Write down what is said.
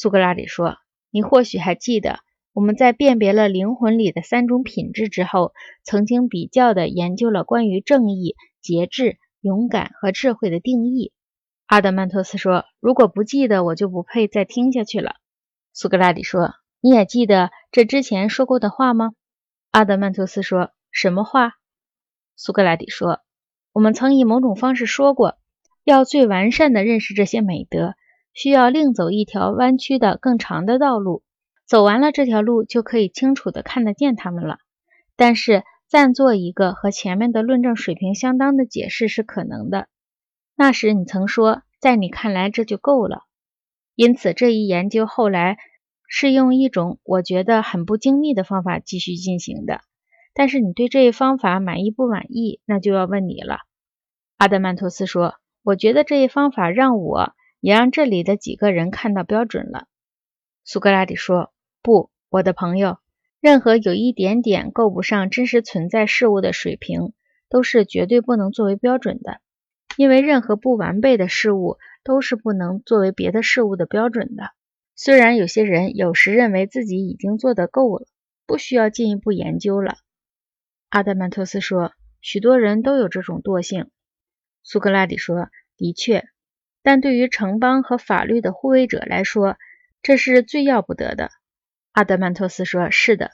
苏格拉底说：“你或许还记得，我们在辨别了灵魂里的三种品质之后，曾经比较的研究了关于正义、节制、勇敢和智慧的定义。”阿德曼托斯说：“如果不记得，我就不配再听下去了。”苏格拉底说：“你也记得这之前说过的话吗？”阿德曼托斯说：“什么话？”苏格拉底说：“我们曾以某种方式说过，要最完善的认识这些美德，需要另走一条弯曲的更长的道路。走完了这条路，就可以清楚地看得见它们了。但是暂做一个和前面的论证水平相当的解释是可能的。那时你曾说，在你看来这就够了。因此这一研究后来。”是用一种我觉得很不精密的方法继续进行的，但是你对这一方法满意不满意，那就要问你了。阿德曼托斯说：“我觉得这一方法让我也让这里的几个人看到标准了。”苏格拉底说：“不，我的朋友，任何有一点点够不上真实存在事物的水平，都是绝对不能作为标准的，因为任何不完备的事物都是不能作为别的事物的标准的。”虽然有些人有时认为自己已经做得够了，不需要进一步研究了，阿德曼托斯说，许多人都有这种惰性。苏格拉底说，的确，但对于城邦和法律的护卫者来说，这是最要不得的。阿德曼托斯说，是的，